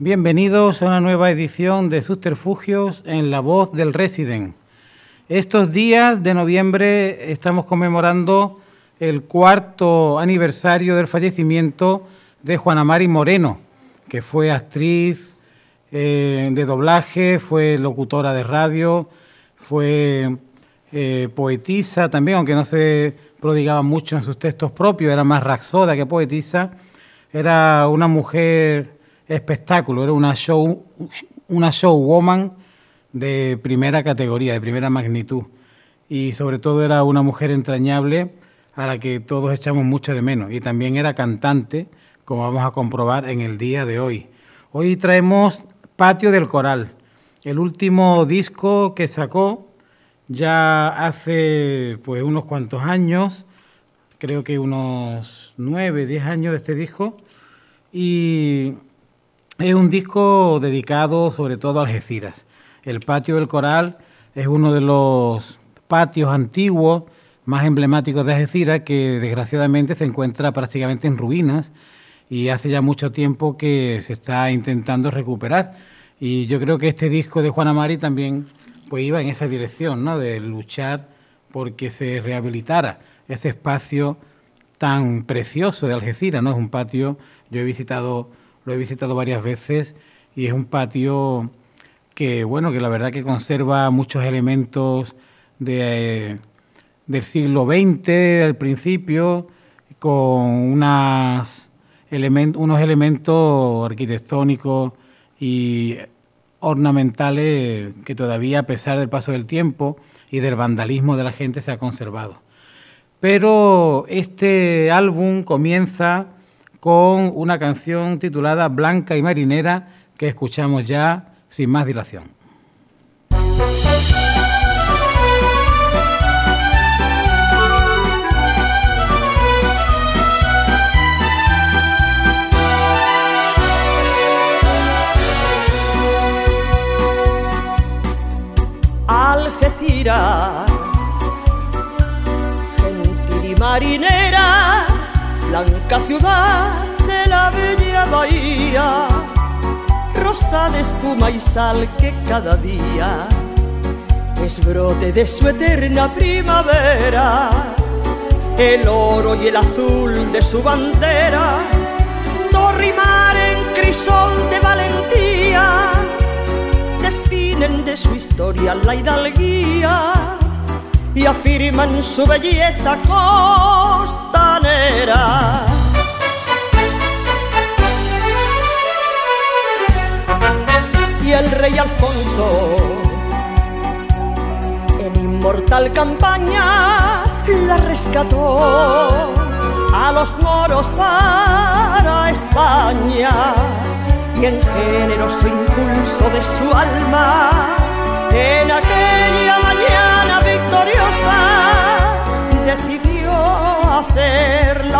Bienvenidos a una nueva edición de Subterfugios en la voz del Resident. Estos días de noviembre estamos conmemorando el cuarto aniversario del fallecimiento de Juana Mari Moreno, que fue actriz eh, de doblaje, fue locutora de radio, fue eh, poetisa también, aunque no se prodigaba mucho en sus textos propios, era más raxoda que poetisa. Era una mujer espectáculo, era una show, una showwoman de primera categoría, de primera magnitud. Y sobre todo era una mujer entrañable a la que todos echamos mucho de menos. Y también era cantante, como vamos a comprobar en el día de hoy. Hoy traemos Patio del Coral, el último disco que sacó ya hace pues unos cuantos años, creo que unos nueve, diez años de este disco. Y es un disco dedicado sobre todo a Algeciras. El patio del Coral es uno de los patios antiguos más emblemáticos de Algeciras que desgraciadamente se encuentra prácticamente en ruinas y hace ya mucho tiempo que se está intentando recuperar. Y yo creo que este disco de Juana Mari también pues iba en esa dirección, ¿no? de luchar porque se rehabilitara ese espacio tan precioso de Algeciras, ¿no? Es un patio, yo he visitado lo he visitado varias veces y es un patio que, bueno, que la verdad que conserva muchos elementos de, del siglo XX, del principio, con unos elementos arquitectónicos y ornamentales que todavía, a pesar del paso del tiempo y del vandalismo de la gente, se ha conservado. Pero este álbum comienza con una canción titulada Blanca y Marinera que escuchamos ya sin más dilación. Marinera blanca ciudad de la bella bahía, rosa de espuma y sal que cada día es brote de su eterna primavera, el oro y el azul de su bandera, torre y mar en crisol de valentía, definen de su historia la hidalguía y afirman su belleza costanera. Y el rey Alfonso, en inmortal campaña, la rescató a los moros para España y en generoso impulso de su alma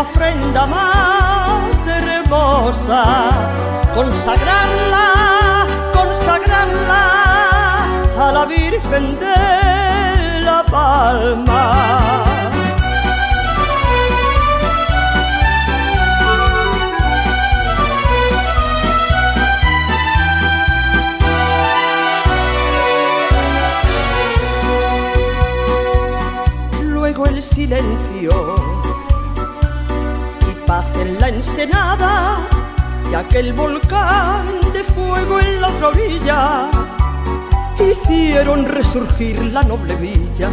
ofrenda más hermosa, consagrarla, consagrarla a la Virgen de la Palma. el silencio en la ensenada y aquel volcán de fuego en la otra orilla. Hicieron resurgir la noble villa,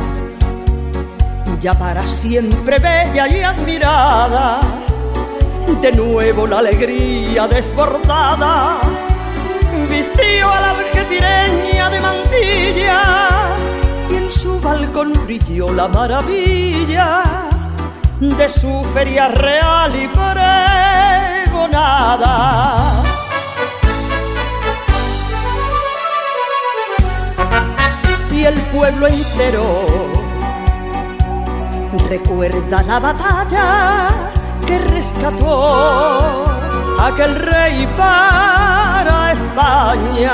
ya para siempre bella y admirada, de nuevo la alegría desbordada vistió a la algetireña de mantilla y en su balcón brilló la maravilla de su feria real y pregonada. Y el pueblo entero recuerda la batalla que rescató aquel rey para España,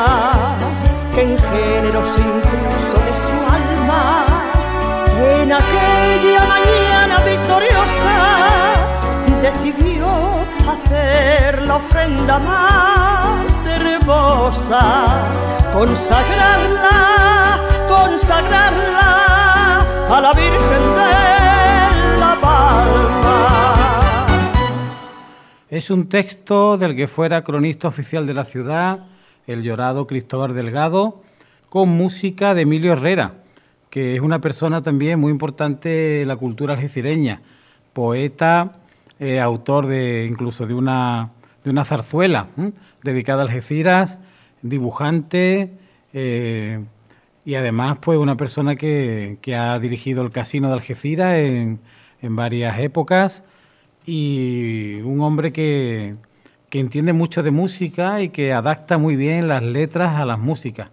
que en género se impuso de su alma en aquella mañana decidió hacer la ofrenda más hermosa, consagrarla, consagrarla a la Virgen de la Palma. Es un texto del que fuera cronista oficial de la ciudad, el llorado Cristóbal Delgado, con música de Emilio Herrera, que es una persona también muy importante en la cultura algecireña, poeta, eh, autor de incluso de una, de una zarzuela dedicada a Algeciras, dibujante eh, y además pues una persona que, ha dirigido el Casino de Algeciras en, en varias épocas y un hombre que, que entiende mucho de música y que adapta muy bien las letras a las músicas.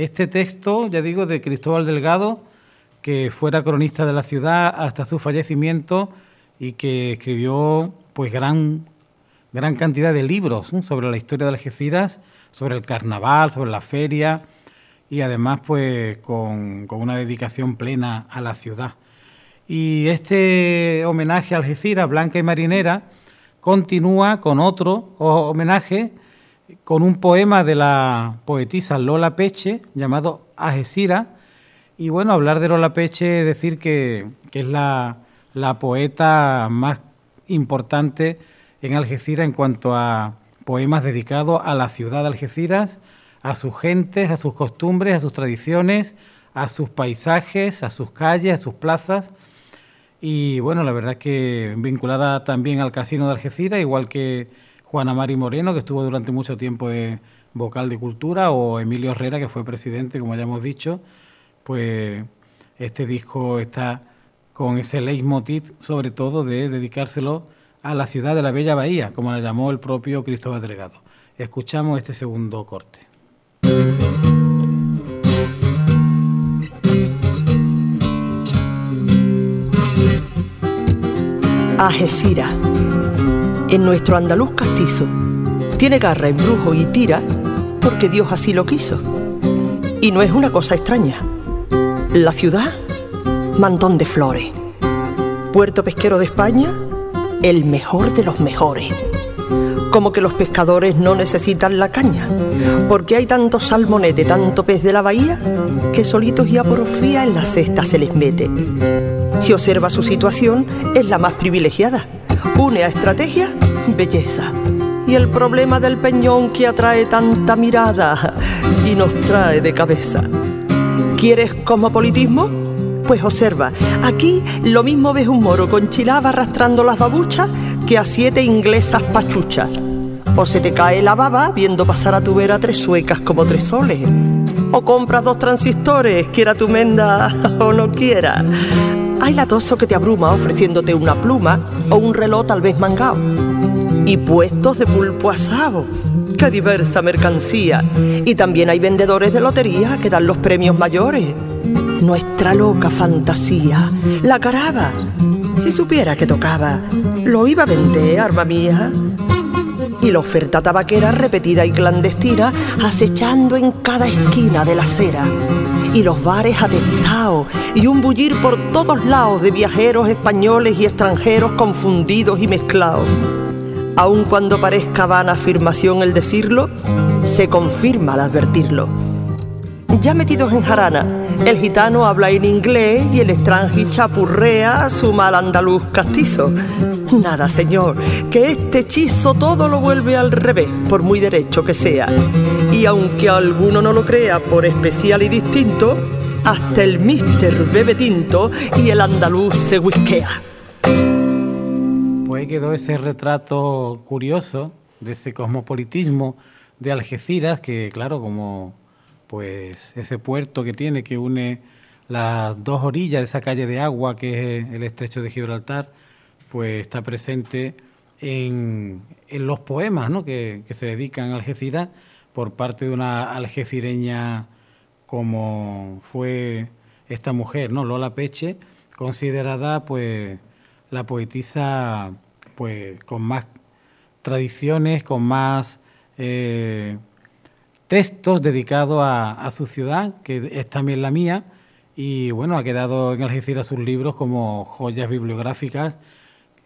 Este texto, ya digo, de Cristóbal Delgado, que fuera cronista de la ciudad hasta su fallecimiento y que escribió pues gran, gran cantidad de libros sobre la historia de Algeciras, sobre el carnaval, sobre la feria y además pues con, con, una dedicación plena a la ciudad. Y este homenaje a Algeciras, Blanca y Marinera, continúa con otro homenaje, con un poema de la poetisa Lola Peche llamado Algeciras. Y bueno, hablar de Lola Peche, decir que, que es la, la poeta más importante en Algeciras en cuanto a poemas dedicados a la ciudad de Algeciras, a sus gentes, a sus costumbres, a sus tradiciones, a sus paisajes, a sus calles, a sus plazas. Y bueno, la verdad es que vinculada también al Casino de Algeciras, igual que Juana Mari Moreno, que estuvo durante mucho tiempo de vocal de cultura, o Emilio Herrera, que fue presidente, como ya hemos dicho, pues este disco está con ese leitmotiv, sobre todo de dedicárselo a la ciudad de la Bella Bahía, como la llamó el propio Cristóbal Delegado. Escuchamos este segundo corte. En nuestro andaluz castizo, tiene garra, embrujo y tira porque Dios así lo quiso. Y no es una cosa extraña. La ciudad Mantón de Flores. Puerto pesquero de España, el mejor de los mejores. Como que los pescadores no necesitan la caña, porque hay tanto salmonete, tanto pez de la bahía, que solitos y a porfía en la cesta se les mete. Si observa su situación, es la más privilegiada. Une a estrategia, belleza. Y el problema del peñón que atrae tanta mirada y nos trae de cabeza. ¿Quieres cosmopolitismo? Pues observa, aquí lo mismo ves un moro con chilaba arrastrando las babuchas que a siete inglesas pachuchas. O se te cae la baba viendo pasar a tu vera tres suecas como tres soles. O compras dos transistores, quiera tu menda o no quiera. Hay latoso que te abruma ofreciéndote una pluma o un reloj tal vez mangao. Y puestos de pulpo asado. ¡Qué diversa mercancía! Y también hay vendedores de lotería que dan los premios mayores nuestra loca fantasía, la caraba. Si supiera que tocaba, lo iba a vender, arma mía. Y la oferta tabaquera repetida y clandestina, acechando en cada esquina de la acera. Y los bares atestados, y un bullir por todos lados de viajeros españoles y extranjeros confundidos y mezclados. Aun cuando parezca vana afirmación el decirlo, se confirma al advertirlo. Ya metidos en jarana, el gitano habla en inglés y el extranjero chapurrea su mal andaluz castizo. Nada, señor, que este hechizo todo lo vuelve al revés, por muy derecho que sea. Y aunque alguno no lo crea por especial y distinto, hasta el mister bebe tinto y el andaluz se whisquea. Pues quedó ese retrato curioso de ese cosmopolitismo de Algeciras, que claro, como pues ese puerto que tiene que une las dos orillas de esa calle de agua que es el estrecho de Gibraltar, pues está presente en, los poemas que, se dedican a Algeciras por parte de una algecireña como fue esta mujer, ¿no? Lola Peche, considerada pues la poetisa pues con más tradiciones, con más eh, textos dedicados a, su ciudad, que es también la mía, y bueno, ha quedado en Algeciras sus libros como joyas bibliográficas,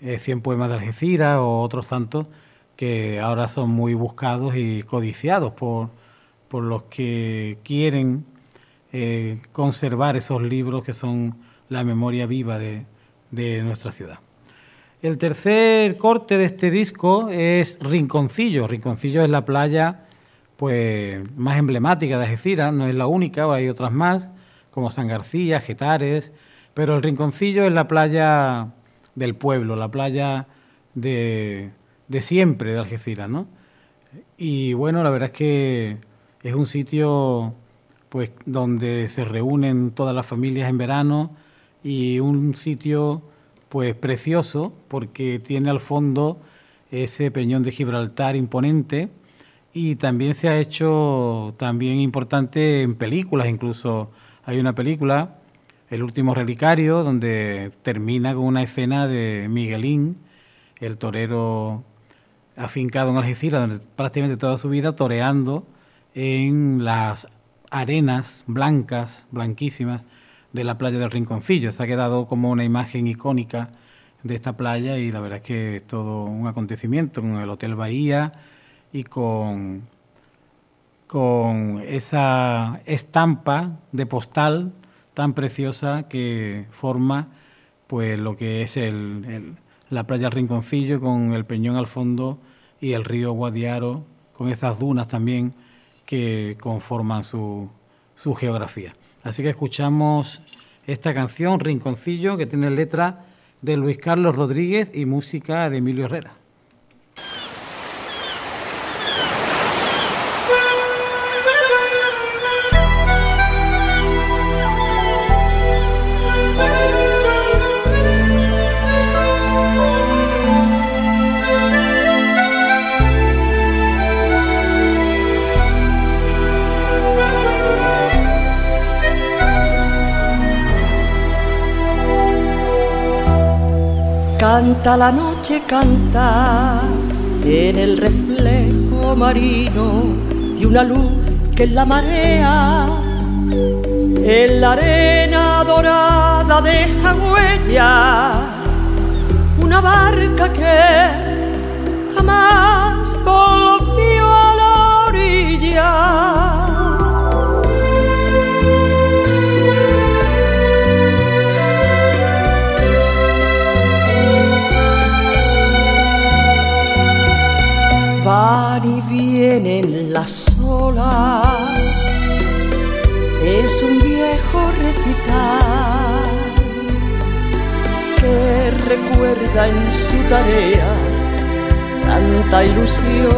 eh, 100 poemas de Algeciras o otros tantos que ahora son muy buscados y codiciados por, por los que quieren eh, conservar esos libros que son la memoria viva de, de nuestra ciudad. El tercer corte de este disco es Rinconcillo. Rinconcillo es la playa pues, más emblemática de Algeciras, no es la única, hay otras más, como San García, Getares, pero el Rinconcillo es la playa del pueblo, la playa de, de siempre de Algeciras, ¿no? Y bueno, la verdad es que es un sitio pues donde se reúnen todas las familias en verano y un sitio pues precioso porque tiene al fondo ese peñón de Gibraltar imponente y también se ha hecho también importante en películas, incluso hay una película, El último relicario, donde termina con una escena de Miguelín, el torero afincado en Algeciras, donde prácticamente toda su vida toreando en las arenas blancas, blanquísimas, de la playa del Rinconcillo. Se ha quedado como una imagen icónica de esta playa y la verdad es que es todo un acontecimiento con el Hotel Bahía y con, con esa estampa de postal tan preciosa que forma pues lo que es el, la playa Rinconcillo con el Peñón al fondo y el río Guadiaro con esas dunas también que conforman su, su geografía. Así que escuchamos esta canción, Rinconcillo, que tiene letra de Luis Carlos Rodríguez y música de Emilio Herrera. Canta la noche, canta en el reflejo marino de una luz que en la marea, en la arena dorada deja huella, una barca que jamás volvió las olas, es un viejo recital que recuerda en su tarea tanta ilusión,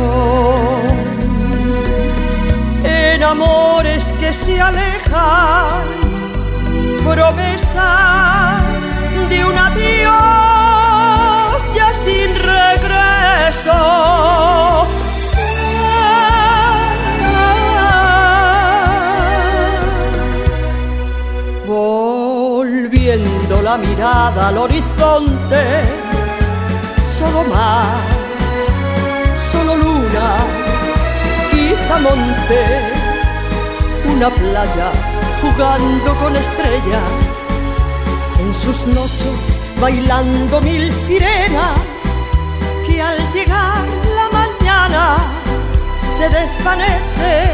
en amores que se alejan, promesas de un adiós mirada al horizonte, solo mar, solo luna, quizá monte, una playa jugando con estrellas, en sus noches bailando mil sirenas, que al llegar la mañana se desvanece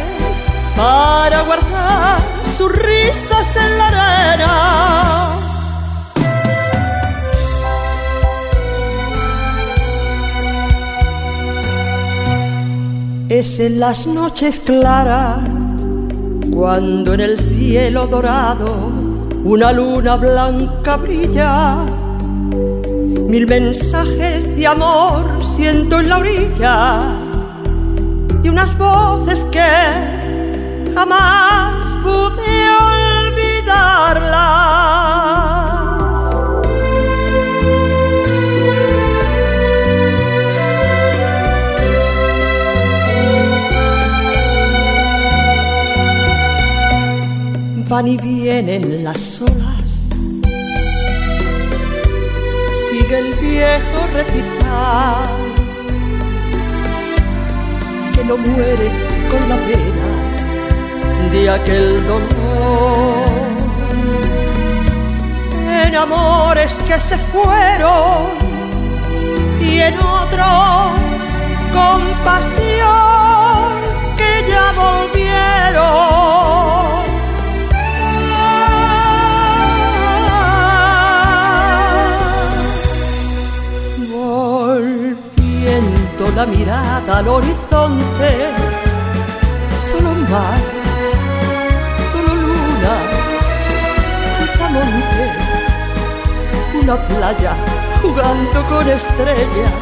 para guardar sus risas en la arena. Es en las noches claras, cuando en el cielo dorado una luna blanca brilla. Mil mensajes de amor siento en la orilla y unas voces que jamás pude olvidarlas. Van y vienen las olas. Sigue el viejo recital que no muere con la pena de aquel dolor. En amores que se fueron y en otros compasión que ya volvieron. La mirada al horizonte, solo mar, solo luna, quizá monte, una playa jugando con estrellas,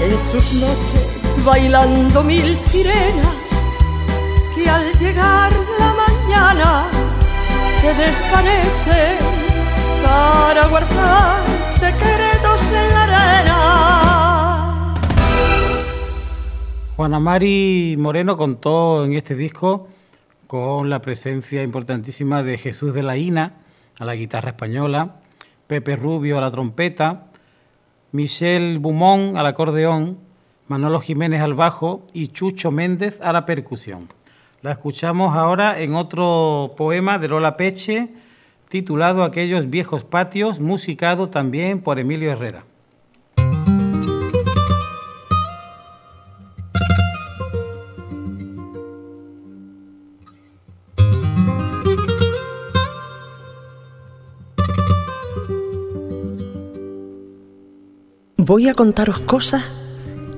en sus noches bailando mil sirenas, que al llegar la mañana se desvanecen para guardar secretos en la arena. Juana Mari Moreno contó en este disco con la presencia importantísima de Jesús de la Ina a la guitarra española, Pepe Rubio a la trompeta, Michel Bumón al acordeón, Manolo Jiménez al bajo y Chucho Méndez a la percusión. La escuchamos ahora en otro poema de Lola Peche titulado Aquellos viejos patios, musicado también por Emilio Herrera. Voy a contaros cosas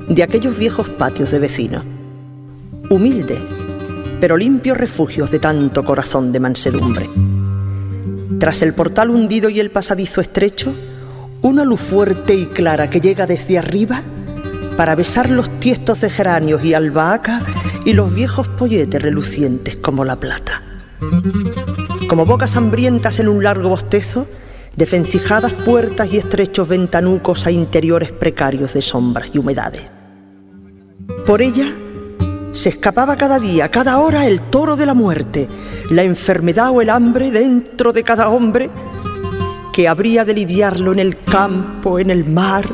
de aquellos viejos patios de vecinos, humildes, pero limpios refugios de tanto corazón de mansedumbre. Tras el portal hundido y el pasadizo estrecho, una luz fuerte y clara que llega desde arriba para besar los tiestos de geranios y albahaca y los viejos polletes relucientes como la plata. Como bocas hambrientas en un largo bostezo, de puertas y estrechos ventanucos a interiores precarios de sombras y humedades. Por ella se escapaba cada día, cada hora el toro de la muerte, la enfermedad o el hambre dentro de cada hombre que habría de lidiarlo en el campo, en el mar,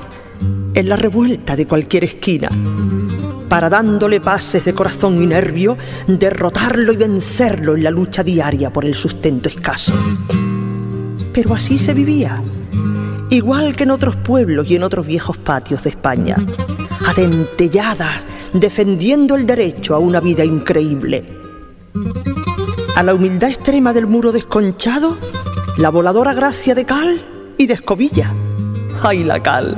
en la revuelta de cualquier esquina, para dándole pases de corazón y nervio, derrotarlo y vencerlo en la lucha diaria por el sustento escaso. Pero así se vivía, igual que en otros pueblos y en otros viejos patios de España, adentelladas, defendiendo el derecho a una vida increíble. A la humildad extrema del muro desconchado, la voladora gracia de cal y de escobilla. ¡Ay, la cal!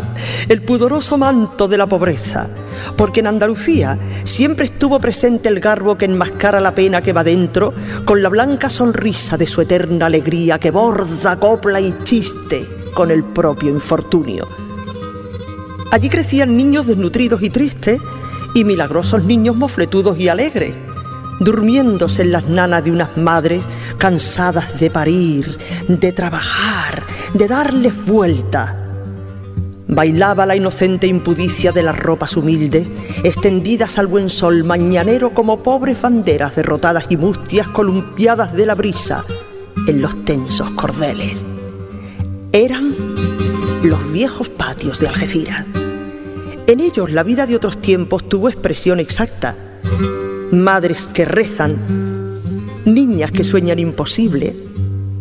El pudoroso manto de la pobreza. Porque en Andalucía siempre estuvo presente el garbo que enmascara la pena que va dentro, con la blanca sonrisa de su eterna alegría que borda, copla y chiste con el propio infortunio. Allí crecían niños desnutridos y tristes, y milagrosos niños mofletudos y alegres durmiéndose en las nanas de unas madres cansadas de parir, de trabajar, de darles vuelta Bailaba la inocente impudicia de las ropas humildes, extendidas al buen sol mañanero como pobres banderas derrotadas y mustias columpiadas de la brisa en los tensos cordeles. Eran los viejos patios de Algeciras. En ellos la vida de otros tiempos tuvo expresión exacta. Madres que rezan, niñas que sueñan imposible,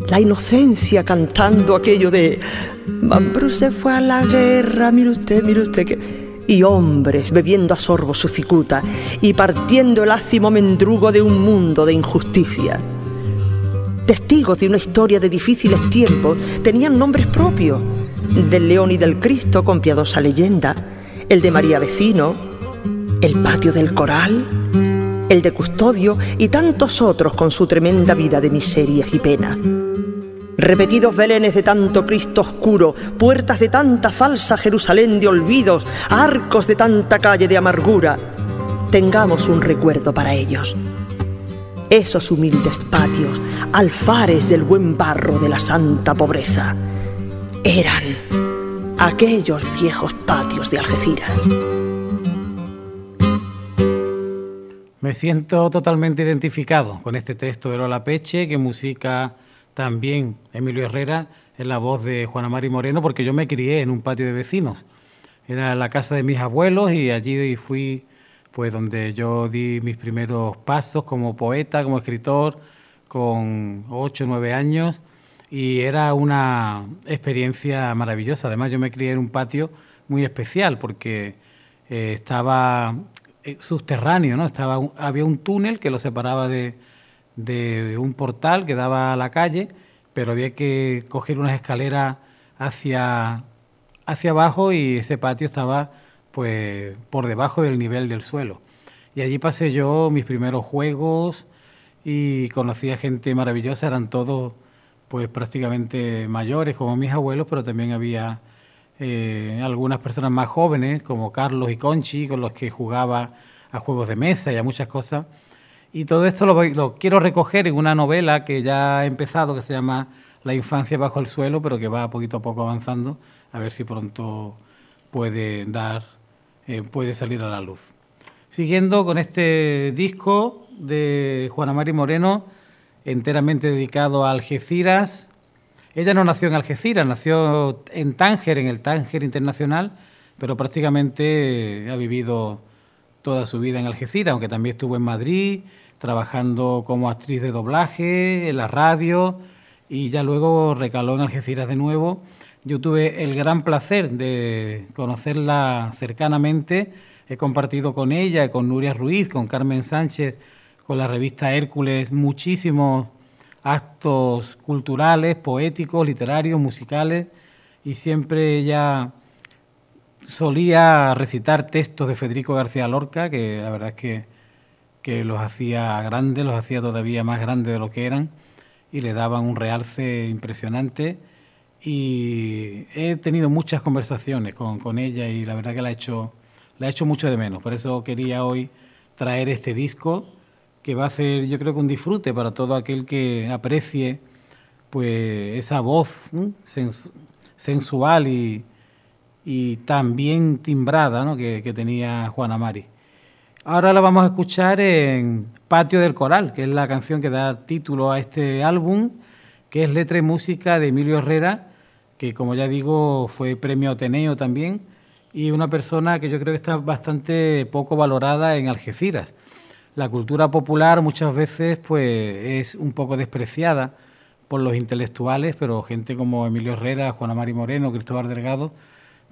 la inocencia cantando aquello de Mambrú se fue a la guerra, mire usted, mire usted que... Y hombres bebiendo a sorbo su cicuta y partiendo el ácimo mendrugo de un mundo de injusticia. Testigos de una historia de difíciles tiempos tenían nombres propios, del león y del Cristo con piadosa leyenda, el de María Vecino, el patio del coral, el de custodio y tantos otros con su tremenda vida de miserias y penas. Repetidos belenes de tanto Cristo oscuro, puertas de tanta falsa Jerusalén de olvidos, arcos de tanta calle de amargura, tengamos un recuerdo para ellos. Esos humildes patios, alfares del buen barro de la santa pobreza, eran aquellos viejos patios de Algeciras. Me siento totalmente identificado con este texto de Lola Peche, que música también Emilio Herrera en la voz de Juana Mari Moreno, porque yo me crié en un patio de vecinos. Era la casa de mis abuelos y allí fui pues donde yo di mis primeros pasos como poeta, como escritor, con 8 o 9 años y era una experiencia maravillosa. Además yo me crié en un patio muy especial porque eh, estaba eh, subterráneo, ¿no? Estaba había un túnel que lo separaba de, de un portal que daba a la calle, pero había que coger unas escaleras hacia, hacia abajo y ese patio estaba pues por debajo del nivel del suelo. Y allí pasé yo mis primeros juegos y conocí gente maravillosa, eran todos pues prácticamente mayores como mis abuelos, pero también había eh, algunas personas más jóvenes como Carlos y Conchi con los que jugaba a juegos de mesa y a muchas cosas. Y todo esto lo, lo quiero recoger en una novela que ya ha empezado, que se llama La infancia bajo el suelo, pero que va poquito a poco avanzando, a ver si pronto puede dar eh, puede salir a la luz. Siguiendo con este disco de Juana Mari Moreno, enteramente dedicado a Algeciras. Ella no nació en Algeciras, nació en Tánger, en el Tánger Internacional, pero prácticamente ha vivido toda su vida en Algeciras, aunque también estuvo en Madrid trabajando como actriz de doblaje, en la radio, y ya luego recaló en Algeciras de nuevo yo tuve el gran placer de conocerla cercanamente. He compartido con ella, con Nuria Ruiz, con Carmen Sánchez, con la revista Hércules, muchísimos actos culturales, poéticos, literarios, musicales, y siempre ella solía recitar textos de Federico García Lorca, que la verdad es que, que los hacía grandes, los hacía todavía más grandes de lo que eran, y le daban un realce impresionante y he tenido muchas conversaciones con, con, ella y la verdad que la he hecho la he hecho mucho de menos. Por eso quería hoy traer este disco que va a ser, yo creo que un disfrute para todo aquel que aprecie pues esa voz sensual y, y tan bien timbrada ¿no? que, que tenía Juana Mari. Ahora la vamos a escuchar en Patio del Coral, que es la canción que da título a este álbum, que es letra y música de Emilio Herrera que como ya digo fue premio Ateneo también, y una persona que yo creo que está bastante poco valorada en Algeciras. La cultura popular muchas veces pues es un poco despreciada por los intelectuales, pero gente como Emilio Herrera, Juana Mari Moreno, Cristóbal Delgado,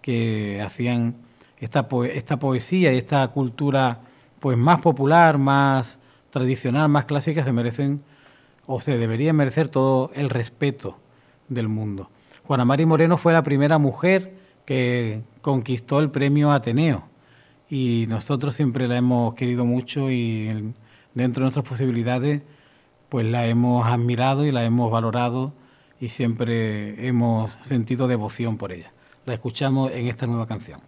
que hacían esta, esta poesía y esta cultura pues más popular, más tradicional, más clásica, se merecen o se deberían merecer todo el respeto del mundo. Juana Mari Moreno fue la primera mujer que conquistó el premio Ateneo y nosotros siempre la hemos querido mucho y dentro de nuestras posibilidades pues la hemos admirado y la hemos valorado y siempre hemos sentido devoción por ella. La escuchamos en esta nueva canción.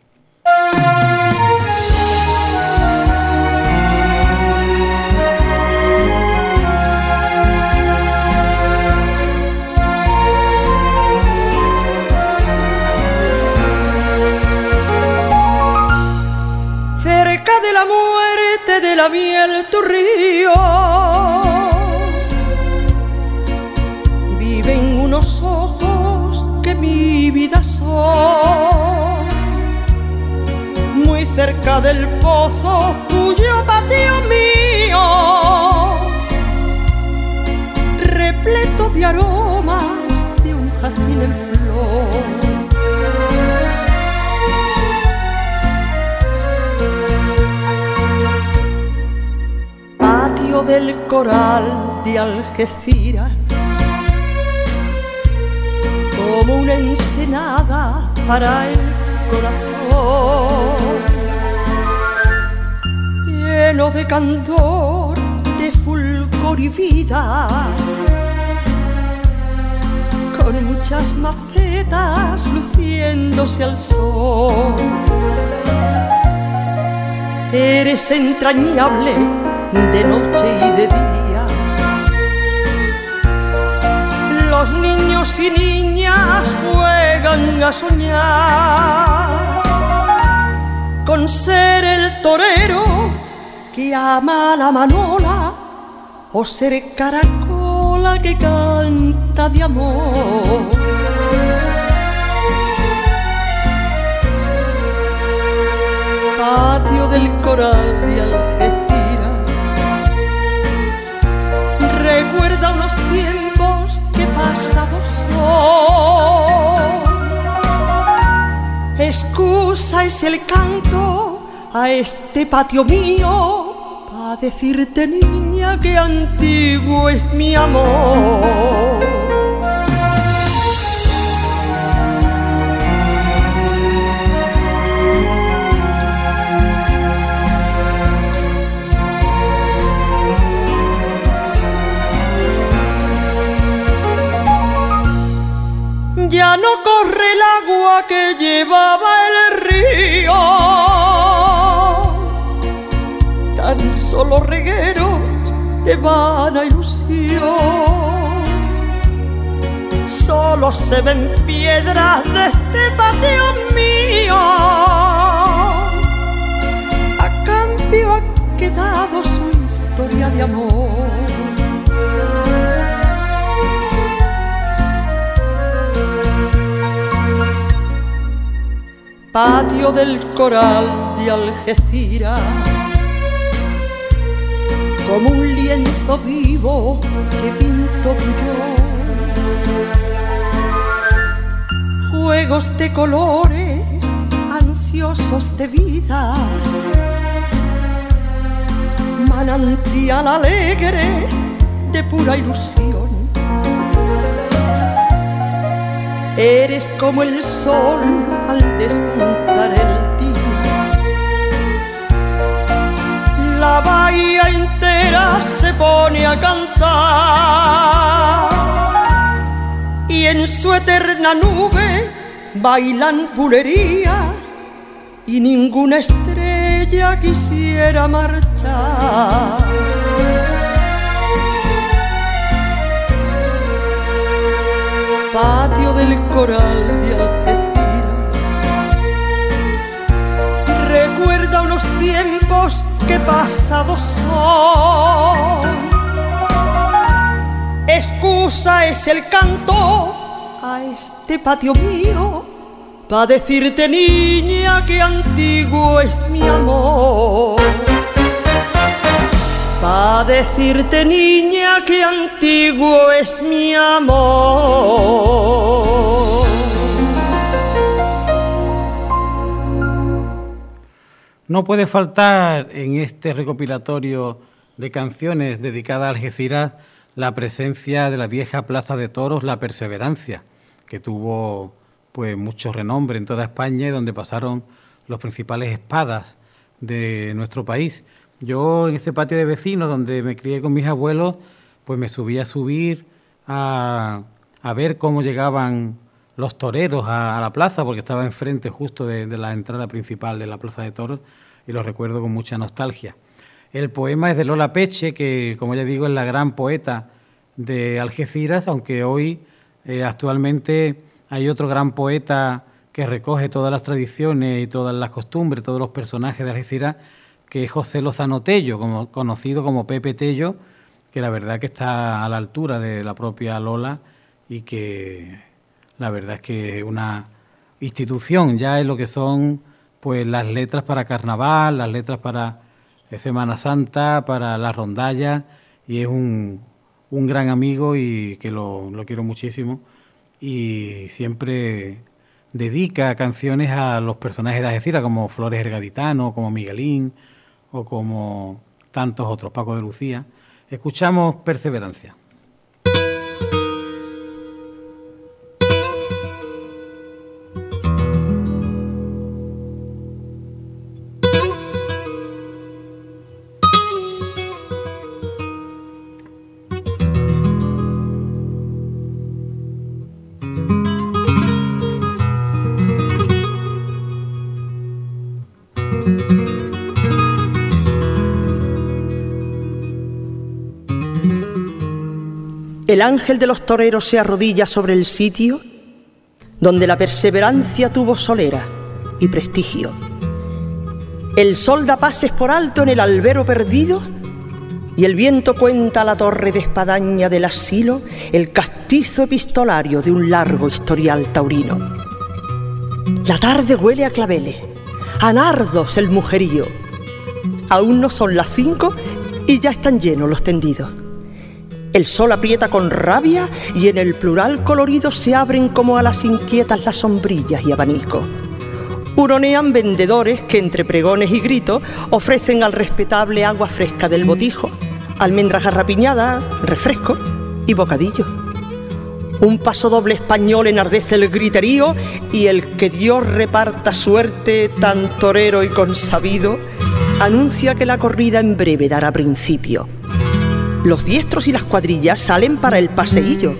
De la miel tu río. Viven unos ojos que mi vida son. Muy cerca del pozo tuyo patio mío. Repleto de aromas del coral de Algeciras, como una ensenada para el corazón, lleno de candor, de fulgor y vida, con muchas macetas luciéndose al sol. Eres entrañable de noche y de día. Los niños y niñas juegan a soñar con ser el torero que ama la manola o ser caracola que canta de amor. coral de son. Excusa es el canto a este patio mío para decirte niña que antiguo es mi amor. Que llevaba el río. Tan solo regueros de vana ilusión. Solo se ven piedras de este patio mío. A cambio ha quedado su historia de amor. Patio del coral de Algeciras, como un lienzo vivo que pinto yo. Juegos de colores ansiosos de vida, manantial alegre de pura ilusión Eres como el sol al despuntar el día. La bahía entera se pone a cantar y en su eterna nube bailan pulería y ninguna estrella quisiera marchar. Patio del coral de Algeciras. Recuerda unos tiempos que pasados son. Excusa es el canto a este patio mío para decirte niña que antiguo es mi amor. Pa' decirte niña que antiguo es mi amor. No puede faltar en este recopilatorio de canciones dedicadas a Algeciras la presencia de la vieja plaza de toros La Perseverancia, que tuvo pues mucho renombre en toda España y donde pasaron los principales espadas de nuestro país. Yo en ese patio de vecinos donde me crié con mis abuelos, pues me subí a subir a, ver cómo llegaban los toreros a, la plaza, porque estaba enfrente justo de, la entrada principal de la Plaza de Toros y lo recuerdo con mucha nostalgia. El poema es de Lola Peche, que como ya digo es la gran poeta de Algeciras, aunque hoy eh, actualmente hay otro gran poeta que recoge todas las tradiciones y todas las costumbres, todos los personajes de Algeciras, que es José Lozano Tello, como, conocido como Pepe Tello, que la verdad que está a la altura de la propia Lola y que la verdad es que una institución. Ya es lo que son pues las letras para carnaval, las letras para Semana Santa, para la rondalla y es un, un gran amigo y que lo, lo, quiero muchísimo. Y siempre dedica canciones a los personajes de Algeciras como Flores Ergaditano, como Miguelín, o como tantos otros, Paco de Lucía, escuchamos Perseverancia. Ángel de los toreros se arrodilla sobre el sitio donde la perseverancia tuvo solera y prestigio. El sol da pases por alto en el albero perdido y el viento cuenta la torre de espadaña del asilo el castizo epistolario de un largo historial taurino. La tarde huele a claveles, a nardos el mujerío, Aún no son las cinco y ya están llenos los tendidos. El sol aprieta con rabia y en el plural colorido se abren como a las inquietas las sombrillas y abanicos. Huronean vendedores que entre pregones y gritos ofrecen al respetable agua fresca del botijo, almendras garrapiñadas, refresco y bocadillo. Un paso doble español enardece el griterío y el que Dios reparta suerte tan torero y consabido anuncia que la corrida en breve dará principio. Los diestros y las cuadrillas salen para el paseillo.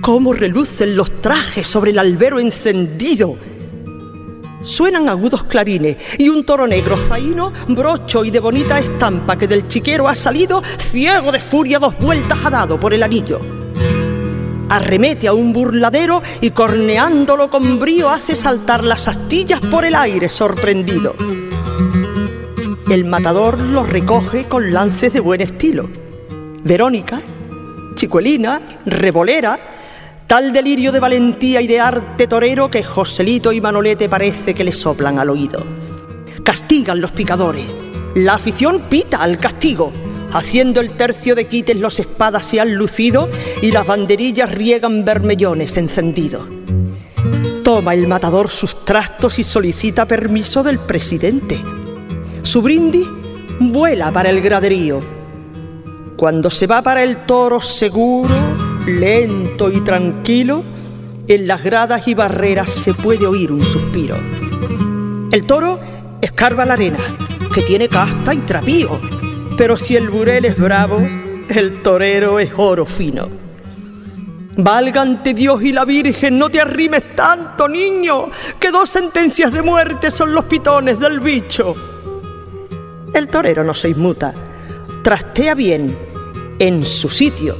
¡Cómo relucen los trajes sobre el albero encendido! Suenan agudos clarines y un toro negro zaino, brocho y de bonita estampa que del chiquero ha salido, ciego de furia, dos vueltas ha dado por el anillo. Arremete a un burladero y corneándolo con brío hace saltar las astillas por el aire sorprendido. El matador lo recoge con lances de buen estilo. Verónica, chicuelina, revolera, Tal delirio de valentía y de arte torero que Joselito y Manolete parece que le soplan al oído. Castigan los picadores. La afición pita al castigo. Haciendo el tercio de quites los espadas se han lucido y las banderillas riegan vermellones encendidos. Toma el matador sus trastos y solicita permiso del presidente. Su brindis vuela para el graderío. Cuando se va para el toro seguro, lento y tranquilo, en las gradas y barreras se puede oír un suspiro. El toro escarba la arena, que tiene casta y trapío, pero si el burel es bravo, el torero es oro fino. Valga ante Dios y la Virgen, no te arrimes tanto, niño, que dos sentencias de muerte son los pitones del bicho. El torero no se inmuta, trastea bien en su sitio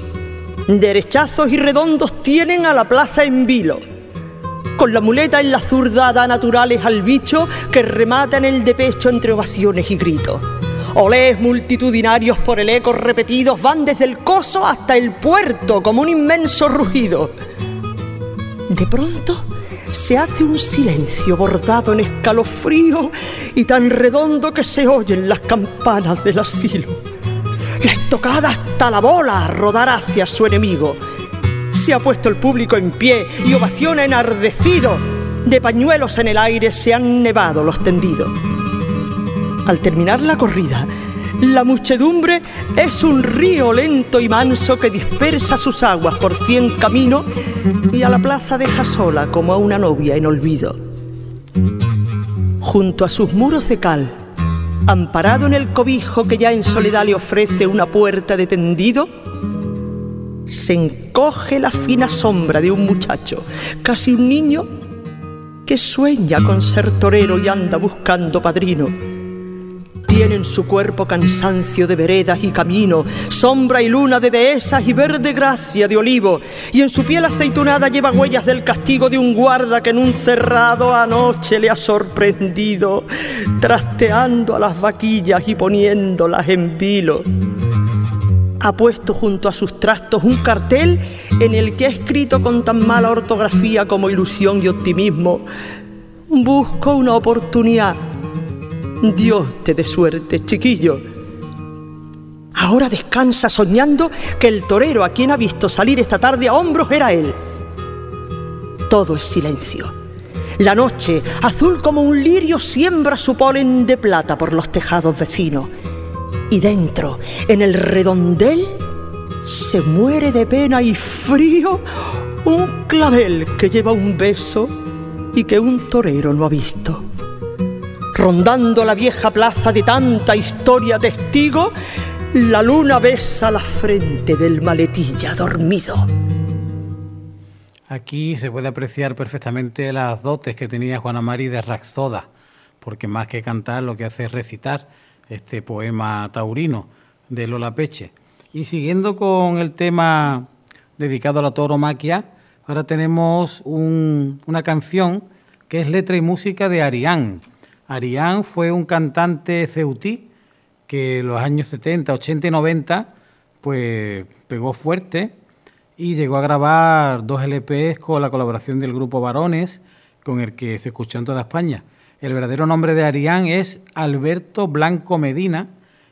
derechazos y redondos tienen a la plaza en vilo. Con la muleta en la zurda da naturales al bicho que remata en el de pecho entre ovaciones y gritos. Olés multitudinarios por el eco repetidos van desde el coso hasta el puerto como un inmenso rugido. De pronto se hace un silencio bordado en escalofrío y tan redondo que se oyen las campanas del asilo. La estocada hasta la bola a rodar hacia su enemigo. Se ha puesto el público en pie y ovaciona enardecido. De pañuelos en el aire se han nevado los tendidos. Al terminar la corrida, la muchedumbre es un río lento y manso que dispersa sus aguas por cien caminos y a la plaza deja sola como a una novia en olvido. Junto a sus muros de cal, amparado en el cobijo que ya en soledad le ofrece una puerta de tendido, se encoge la fina sombra de un muchacho, casi un niño, que sueña con ser torero y anda buscando padrino tiene en su cuerpo cansancio de veredas y camino, sombra y luna de dehesas y verde gracia de olivo, y en su piel aceitunada lleva huellas del castigo de un guarda que en un cerrado anoche le ha sorprendido, trasteando a las vaquillas y poniéndolas en vilo. Ha puesto junto a sus trastos un cartel en el que ha escrito con tan mala ortografía como ilusión y optimismo, busco una oportunidad Dios te dé suerte, chiquillo. Ahora descansa soñando que el torero a quien ha visto salir esta tarde a hombros era él. Todo es silencio. La noche, azul como un lirio, siembra su polen de plata por los tejados vecinos. Y dentro, en el redondel, se muere de pena y frío un clavel que lleva un beso y que un torero no ha visto rondando la vieja plaza de tanta historia testigo, la luna besa la frente del maletilla dormido. Aquí se puede apreciar perfectamente las dotes que tenía Juana Mari de Raxoda, porque más que cantar lo que hace es recitar este poema taurino de Lola Peche. Y siguiendo con el tema dedicado a la tauromaquia, ahora tenemos una canción que es letra y música de Arián Arián fue un cantante ceutí que en los años 70, 80 y 90 pues pegó fuerte y llegó a grabar dos LPs con la colaboración del grupo Varones, con el que se escuchó en toda España. El verdadero nombre de Arián es Alberto Blanco Medina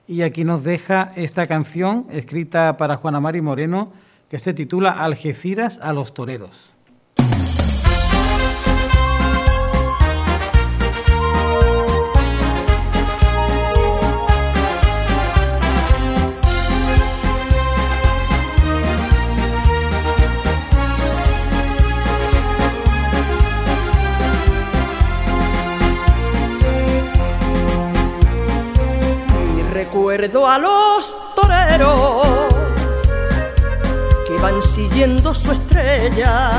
y aquí nos deja esta canción escrita para Juana Mari Moreno que se titula Algeciras a los toreros. Recuerdo a los toreros que van siguiendo su estrella,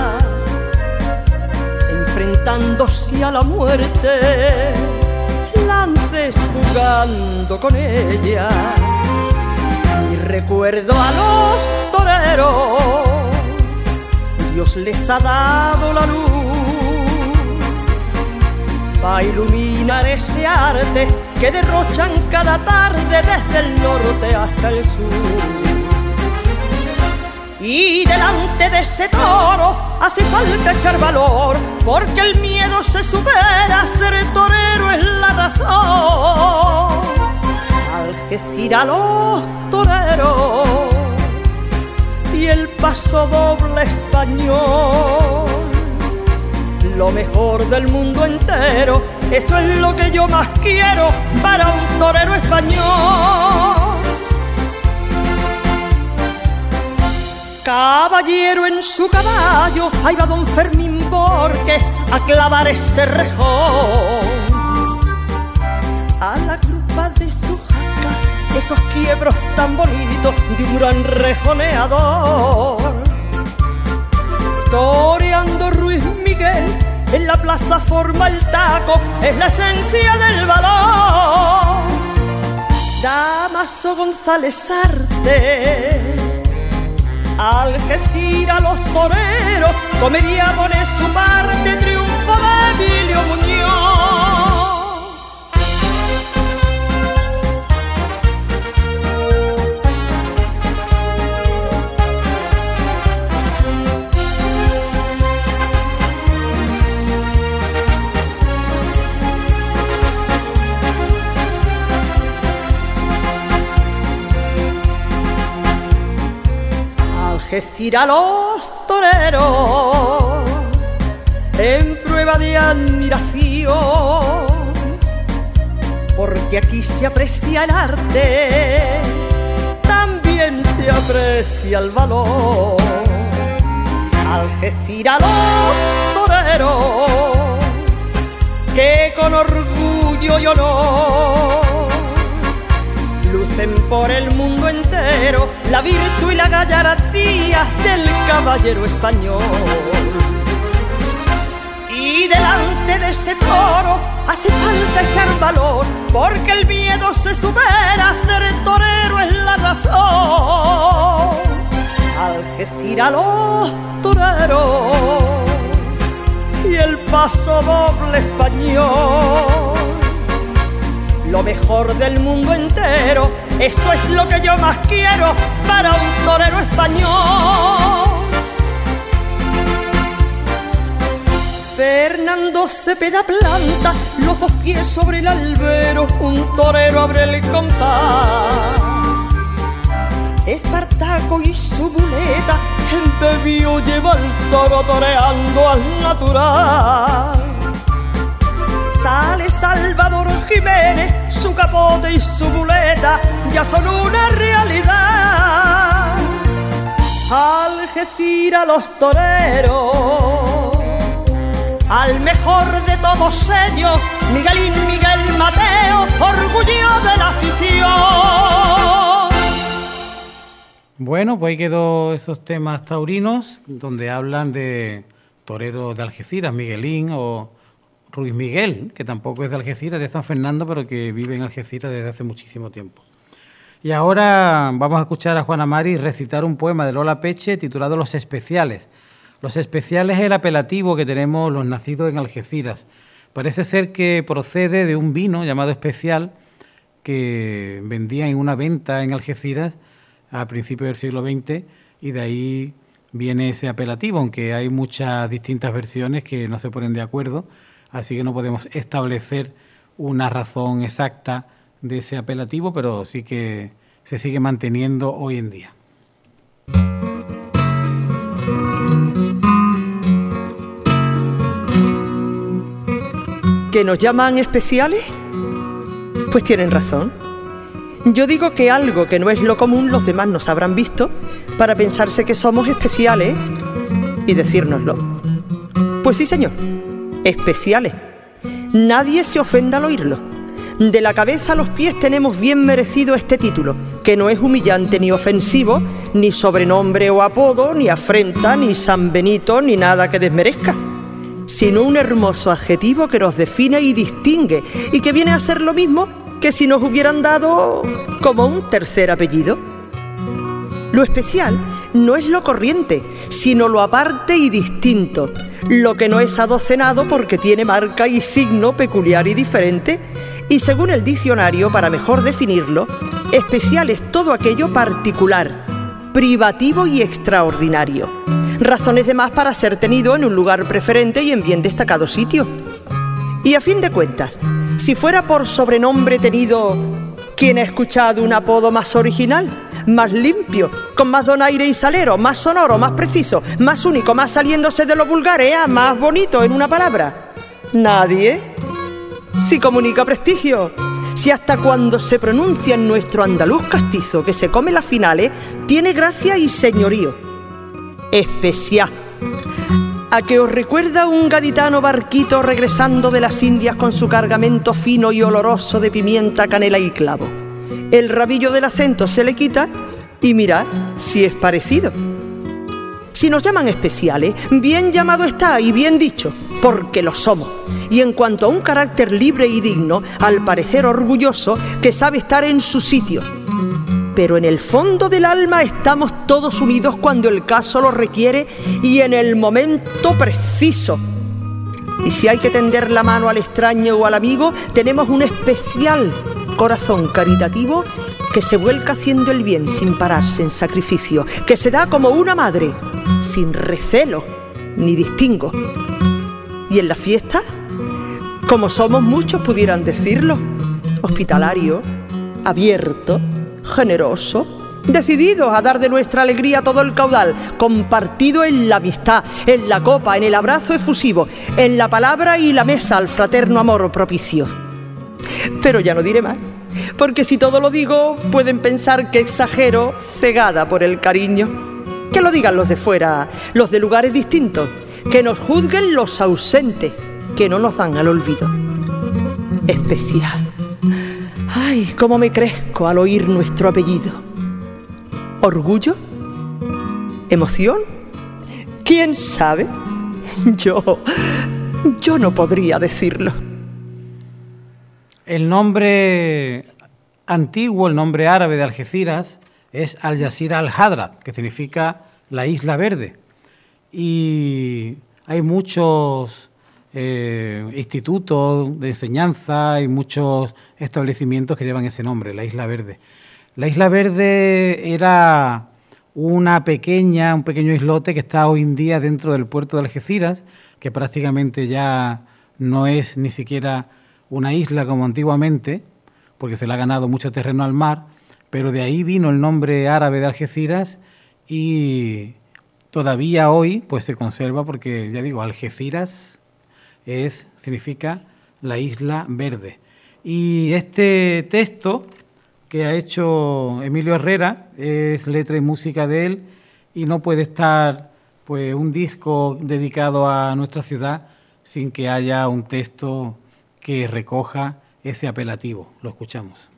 enfrentándose a la muerte, lances jugando con ella. Y recuerdo a los toreros, Dios les ha dado la luz para iluminar ese arte que derrochan cada tarde desde el norte hasta el sur. Y delante de ese toro hace falta echar valor, porque el miedo se supera, ser torero es la razón. Algeciras los toreros y el paso doble español, lo mejor del mundo entero eso es lo que yo más quiero para un torero español. Caballero en su caballo, ahí va don Fermín porque a clavar ese rejón. A la grupa de su jaca, esos quiebros tan bonitos de un gran rejoneador. Toreando Ruiz Miguel en la plaza forma el taco, es la esencia del valor. Damaso González Arte, Algeciras los toreros, comería pone su parte, triunfo de Emilio Muñoz. Decir a los toreros en prueba de admiración, porque aquí se aprecia el arte, también se aprecia el valor. Algeciras a los toreros que con orgullo y honor por el mundo entero la virtud y la gallardía del caballero español. Y delante de ese toro hace falta echar valor, porque el miedo se supera, ser torero es la razón. Algeciras los toreros y el paso doble español lo mejor del mundo entero. Eso es lo que yo más quiero para un torero español. Fernando Cepeda planta los dos pies sobre el albero, un torero abre el compás. Espartaco y su muleta bebió lleva el toro toreando al natural. Sale Salvador Jiménez, su capote y su muleta ya son una realidad. Algeciras los toreros, al mejor de todos ellos, Miguelín Miguel Mateo, orgullo de la afición. Bueno, pues ahí quedó esos temas taurinos, donde hablan de toreros de Algeciras, Miguelín o Ruiz Miguel, que tampoco es de Algeciras, de San Fernando, pero que vive en Algeciras desde hace muchísimo tiempo. Y ahora vamos a escuchar a Juana Mari recitar un poema de Lola Peche titulado Los Especiales. Los Especiales es el apelativo que tenemos los nacidos en Algeciras. Parece ser que procede de un vino llamado Especial que vendía en una venta en Algeciras a principios del siglo XX y de ahí viene ese apelativo, aunque hay muchas distintas versiones que no se ponen de acuerdo así que no podemos establecer una razón exacta de ese apelativo, pero sí que se sigue manteniendo hoy en día. ¿Que nos llaman especiales? Pues tienen razón. Yo digo que algo que no es lo común los demás nos habrán visto para pensarse que somos especiales y decírnoslo. Pues sí, señor, especiales. Nadie se ofenda al oírlo. De la cabeza a los pies tenemos bien merecido este título, que no es humillante ni ofensivo, ni sobrenombre o apodo, ni afrenta, ni San Benito, ni nada que desmerezca, sino un hermoso adjetivo que nos define y distingue y que viene a ser lo mismo que si nos hubieran dado como un tercer apellido. Lo especial no es lo corriente, sino lo aparte y distinto, lo que no es adocenado porque tiene marca y signo peculiar y diferente, y según el diccionario, para mejor definirlo, especial es todo aquello particular, privativo y extraordinario. Razones de más para ser tenido en un lugar preferente y en bien destacado sitio. Y a fin de cuentas, si fuera por sobrenombre tenido, ¿quién ha escuchado un apodo más original? más limpio, con más donaire y salero, más sonoro, más preciso, más único, más saliéndose de lo vulgar, ¿eh? más bonito en una palabra. Nadie. Si comunica prestigio, si hasta cuando se pronuncia en nuestro andaluz castizo que se come las finales, tiene gracia y señorío. Especial. ¿A que os recuerda un gaditano barquito regresando de las Indias con su cargamento fino y oloroso de pimienta, canela y clavo? el rabillo del acento se le quita y mirad si es parecido. Si nos llaman especiales, bien llamado está y bien dicho, porque lo somos. Y en cuanto a un carácter libre y digno, al parecer orgulloso, que sabe estar en su sitio. Pero en el fondo del alma estamos todos unidos cuando el caso lo requiere y en el momento preciso. Y si hay que tender la mano al extraño o al amigo, tenemos un especial corazón caritativo que se vuelca haciendo el bien sin pararse en sacrificio, que se da como una madre, sin recelo ni distingo. Y en la fiesta, como somos muchos pudieran decirlo, hospitalario, abierto, generoso, decididos a dar de nuestra alegría todo el caudal, compartido en la amistad, en la copa, en el abrazo efusivo, en la palabra y la mesa al fraterno amor propicio. Pero ya no diré más, porque si todo lo digo, pueden pensar que exagero, cegada por el cariño. Que lo digan los de fuera, los de lugares distintos, que nos juzguen los ausentes, que no nos dan al olvido. Especial. Ay, cómo me crezco al oír nuestro apellido. ¿Orgullo? ¿Emoción? ¿Quién sabe? Yo, yo no podría decirlo. El nombre antiguo, el nombre árabe de Algeciras, es Al Jazeera Al Hadrat, que significa la isla verde. Y hay muchos eh, institutos de enseñanza y muchos establecimientos que llevan ese nombre, la Isla Verde. La Isla Verde era una pequeña, un pequeño islote que está hoy en día dentro del puerto de Algeciras, que prácticamente ya no es ni siquiera una isla como antiguamente, porque se le ha ganado mucho terreno al mar, pero de ahí vino el nombre árabe de Algeciras y todavía hoy pues se conserva porque ya digo, Algeciras es significa la isla verde. Y este texto que ha hecho Emilio Herrera es letra y música de él y no puede estar pues un disco dedicado a nuestra ciudad sin que haya un texto que recoja ese apelativo. Lo escuchamos.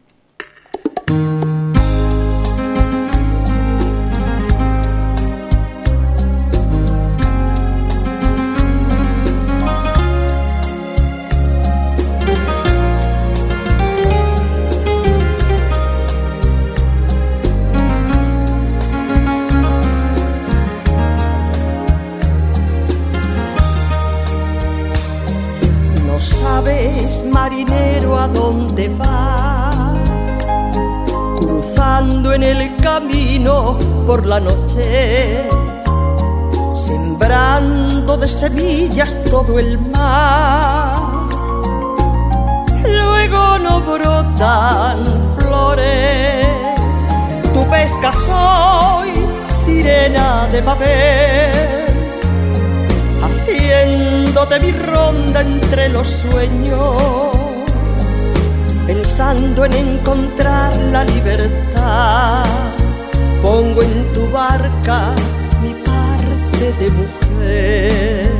Los sueños, pensando en encontrar la libertad. Pongo en tu barca mi parte de mujer.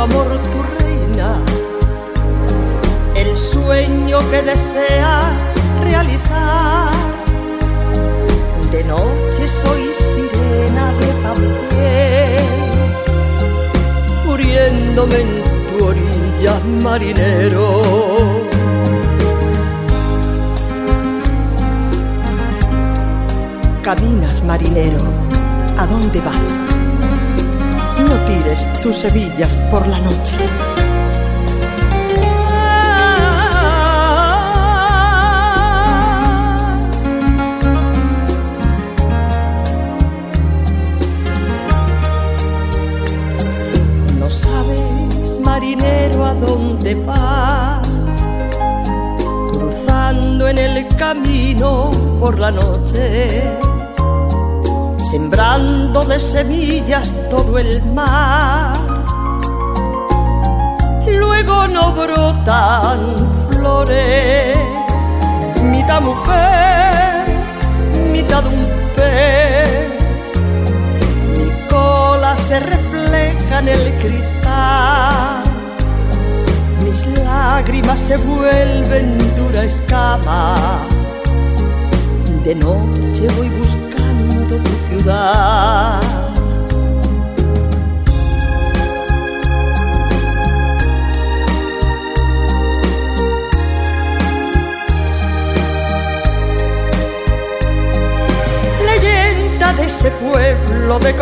amor tu reina, el sueño que deseas realizar. De noche soy sirena de papel, muriéndome en tu orilla, marinero. Caminas, marinero, ¿a dónde vas? no tires tus hebillas por la noche. Vas, cruzando en el camino por la noche sembrando de semillas todo el mar. Luego no brotan flores, mitad mujer, mitad un pez. Mi cola se refleja en el cristal, mis lágrimas se vuelven dura escama. De noche voy buscando tu ciudad. Leyenda de ese pueblo de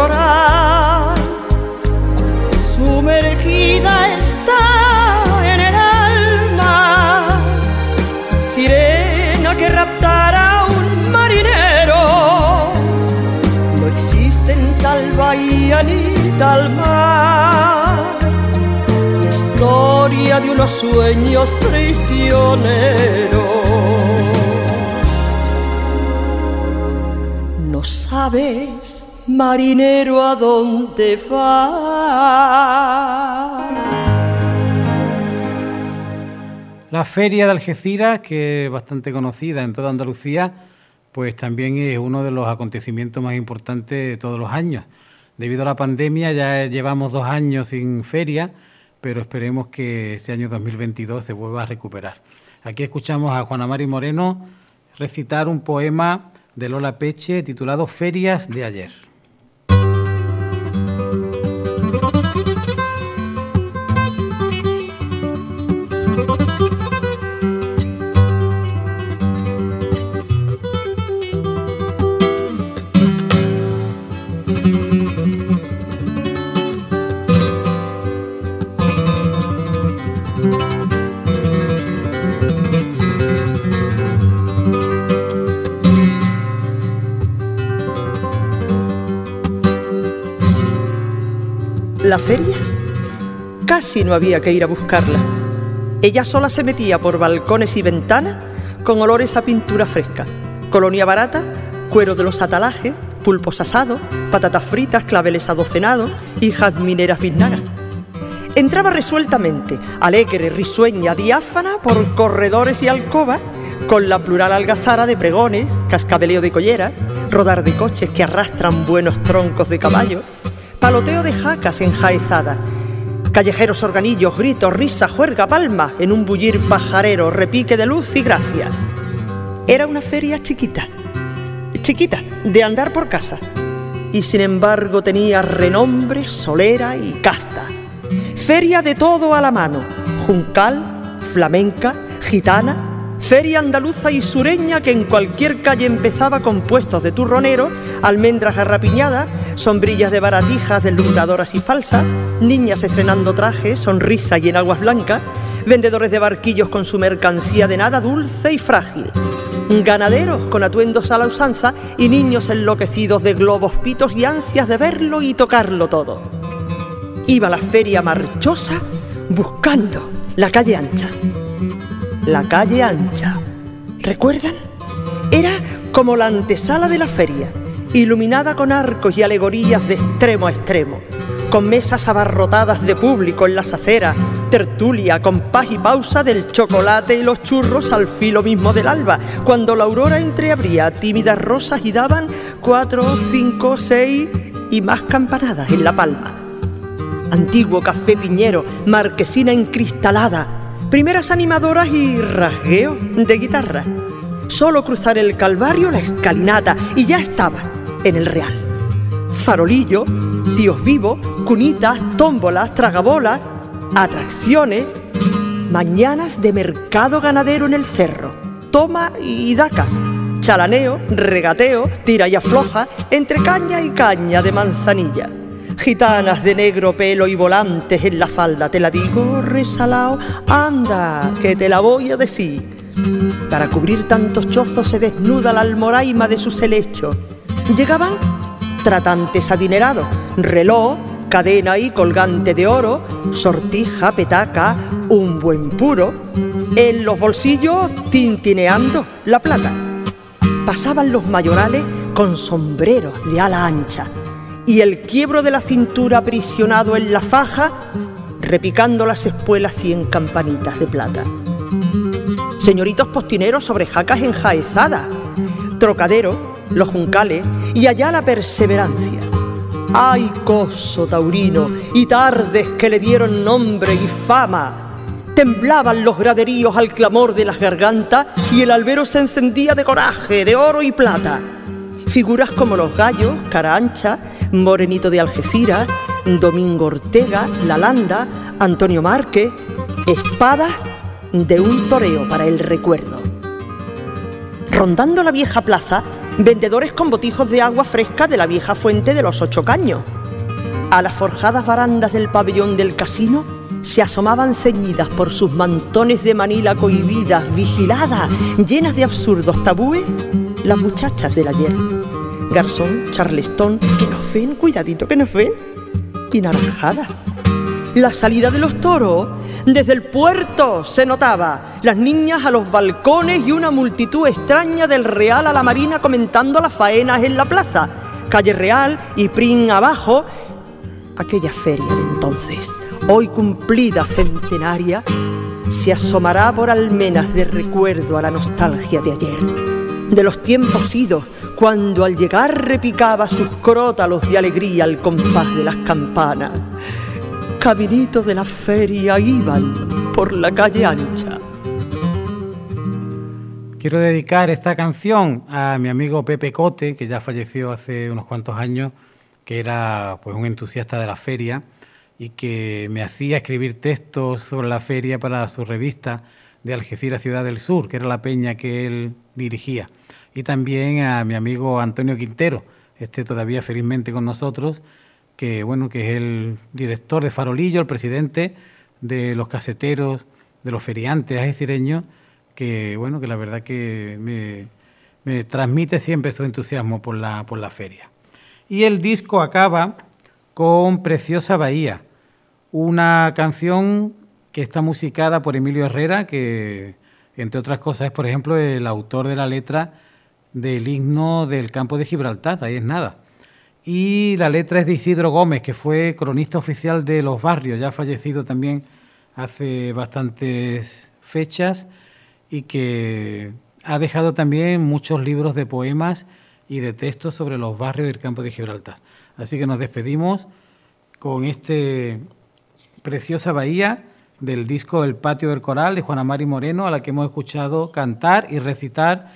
De unos sueños prisioneros. No sabes, marinero, a dónde vas. La feria de Algeciras, que es bastante conocida en toda Andalucía, pues también es uno de los acontecimientos más importantes de todos los años. Debido a la pandemia ya llevamos dos años sin feria, pero esperemos que este año 2022 se vuelva a recuperar. Aquí escuchamos a Juana Mari Moreno recitar un poema de Lola Peche titulado Ferias de ayer. La feria casi no había que ir a buscarla. Ella sola se metía por balcones y ventanas con olores a pintura fresca, colonia barata, cuero de los atalajes, pulpos asados, patatas fritas, claveles adocenados y jazmineras biznagas. Entraba resueltamente, alegre, risueña, diáfana por corredores y alcobas, con la plural algazara de pregones, cascabeleo de collera, rodar de coches que arrastran buenos troncos de caballo paloteo de jacas enjaezadas, callejeros organillos, gritos, risa, juerga, palma, en un bullir pajarero, repique de luz y gracia. Era una feria chiquita, chiquita, de andar por casa, y sin embargo tenía renombre, solera y casta. Feria de todo a la mano, juncal, flamenca, gitana, feria andaluza y sureña que en cualquier calle empezaba con puestos de turronero, almendras garrapiñadas, sombrillas de baratijas deslumbradoras y falsas, niñas estrenando trajes, sonrisa y en aguas blancas, vendedores de barquillos con su mercancía de nada dulce y frágil, ganaderos con atuendos a la usanza y niños enloquecidos de globos, pitos y ansias de verlo y tocarlo todo. Iba la feria marchosa buscando la calle ancha. La calle ancha. ¿Recuerdan? Era como la antesala de la feria, iluminada con arcos y alegorías de extremo a extremo con mesas abarrotadas de público en las aceras, tertulia, compás y pausa del chocolate y los churros al filo mismo del alba, cuando la aurora entreabría tímidas rosas y daban cuatro, cinco, seis y más campanadas en la palma. Antiguo café piñero, marquesina encristalada, primeras animadoras y rasgueo de guitarra. Solo cruzar el Calvario, la escalinata, y ya estaba en el Real. Farolillo, Dios vivo, cunitas, tómbolas, tragabolas, atracciones, mañanas de mercado ganadero en el cerro, toma y daca, chalaneo, regateo, tira y afloja, entre caña y caña de manzanilla. Gitanas de negro pelo y volantes en la falda, te la digo, resalao, anda, que te la voy a decir. Para cubrir tantos chozos se desnuda la almoraima de su helecho. Llegaban tratantes adinerados, reloj, cadena y colgante de oro, sortija, petaca, un buen puro, en los bolsillos tintineando la plata. Pasaban los mayorales con sombreros de ala ancha y el quiebro de la cintura aprisionado en la faja, repicando las espuelas cien campanitas de plata. Señoritos postineros sobre jacas enjaezadas, trocadero, los juncales y allá la perseverancia ¡Ay, coso taurino! Y tardes que le dieron nombre y fama. Temblaban los graderíos al clamor de las gargantas y el albero se encendía de coraje, de oro y plata. Figuras como los gallos, cara ancha, Morenito de Algeciras, Domingo Ortega, Lalanda, Antonio Márquez, espada de un toreo para el recuerdo. Rondando la vieja plaza, vendedores con botijos de agua fresca de la vieja fuente de los ocho caños. A las forjadas barandas del pabellón del casino se asomaban ceñidas por sus mantones de Manila cohibidas, vigiladas, llenas de absurdos tabúes, las muchachas del ayer. Garzón, charlestón, que nos ven, cuidadito que nos ven, y naranjada. La salida de los toros desde el puerto se notaba las niñas a los balcones y una multitud extraña del Real a la Marina comentando las faenas en la plaza. Calle Real y Prin abajo, aquella feria de entonces, hoy cumplida centenaria, se asomará por almenas de recuerdo a la nostalgia de ayer, de los tiempos idos, cuando al llegar repicaba sus crótalos de alegría al compás de las campanas caminito de la feria iban por la calle ancha. Quiero dedicar esta canción a mi amigo Pepe Cote, que ya falleció hace unos cuantos años, que era pues un entusiasta de la feria y que me hacía escribir textos sobre la feria para su revista de Algeciras Ciudad del Sur, que era la peña que él dirigía. Y también a mi amigo Antonio Quintero, este todavía felizmente con nosotros, que bueno, que es el director de Farolillo, el presidente de los caseteros, de los feriantes ajecireños, que bueno, que la verdad que me, me transmite siempre su entusiasmo por la, por la feria. Y el disco acaba con Preciosa Bahía, una canción que está musicada por Emilio Herrera, que entre otras cosas es, por ejemplo, el autor de la letra del himno del campo de Gibraltar, ahí es nada y la letra es de Isidro Gómez, que fue cronista oficial de Los Barrios, ya fallecido también hace bastantes fechas y que ha dejado también muchos libros de poemas y de textos sobre los barrios del campo de Gibraltar. Así que nos despedimos con este preciosa bahía del disco El Patio del Coral de Juana Mari Moreno, a la que hemos escuchado cantar y recitar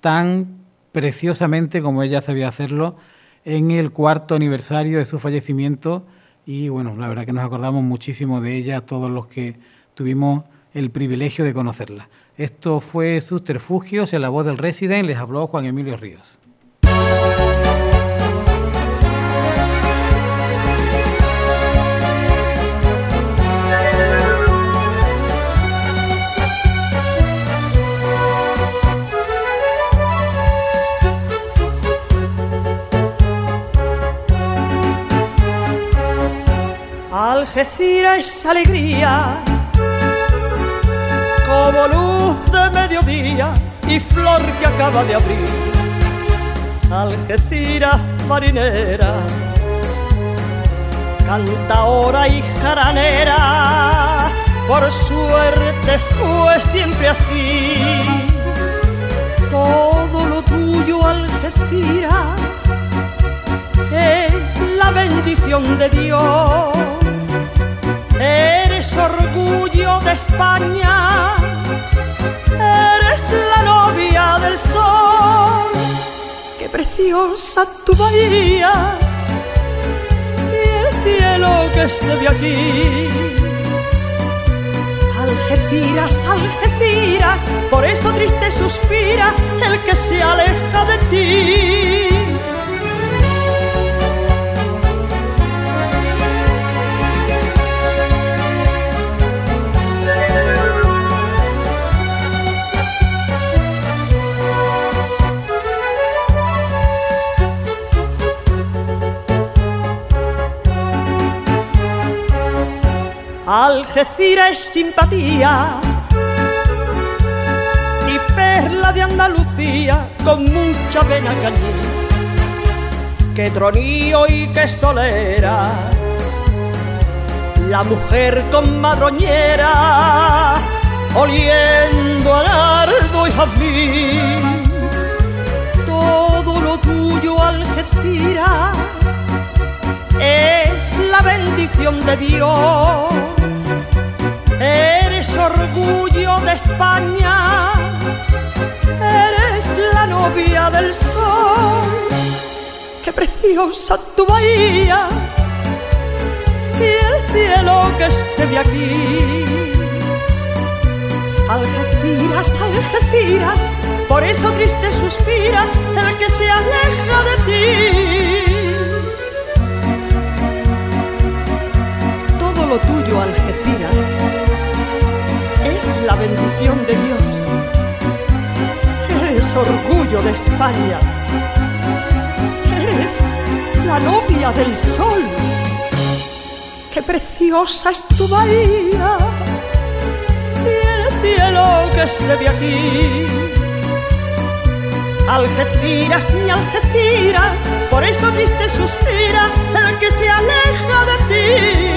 tan preciosamente como ella sabía hacerlo en el cuarto aniversario de su fallecimiento y bueno, la verdad que nos acordamos muchísimo de ella, todos los que tuvimos el privilegio de conocerla. Esto fue Subterfugios en la voz del Resident, les habló Juan Emilio Ríos. Algeciras es alegría, como luz de mediodía y flor que acaba de abrir. Algeciras marinera, cantadora y jaranera, por suerte fue siempre así. Todo lo tuyo, Algeciras, es la bendición de Dios Eres orgullo de España, eres la novia del sol. Qué preciosa tu bahía y el cielo que se ve aquí. Algeciras, Algeciras, por eso triste suspira el que se aleja de ti. Algeciras es simpatía y perla de Andalucía con mucha pena cañí. Que tronío y que solera, la mujer con madroñera, oliendo a nardo y jazmín. Todo lo tuyo, Algeciras, es la bendición de Dios Eres orgullo de España, eres la novia del sol. Qué preciosa tu bahía y el cielo que se ve aquí. Algeciras, Algeciras, por eso triste suspira el que se aleja de ti. Todo lo tuyo, Algeciras la bendición de Dios. Eres orgullo de España. Eres la novia del sol. Qué preciosa es tu bahía y el cielo que se ve aquí. Algeciras, mi Algeciras, por eso triste suspira el que se aleja de ti.